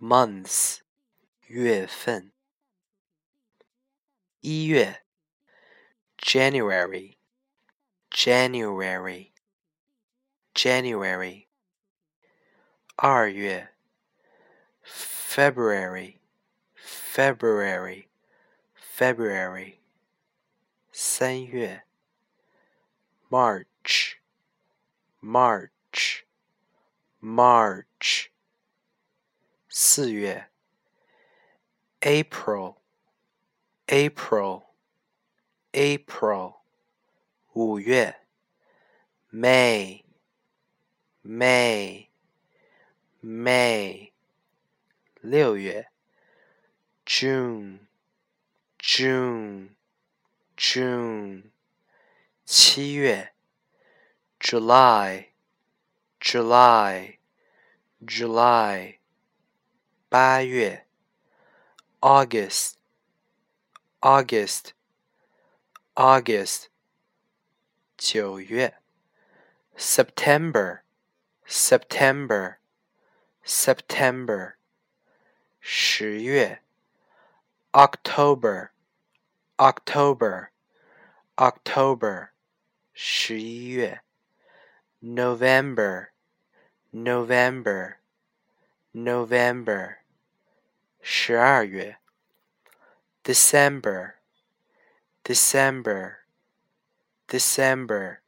months 月份。一月 January January January 二月 February February February 三月 March March March 四月 April April April 五月 May May May 六月 June June June 七月 July July July 八月 August August August 九月 September September September 十月 October October October 十一月 November November November 十二月 December December December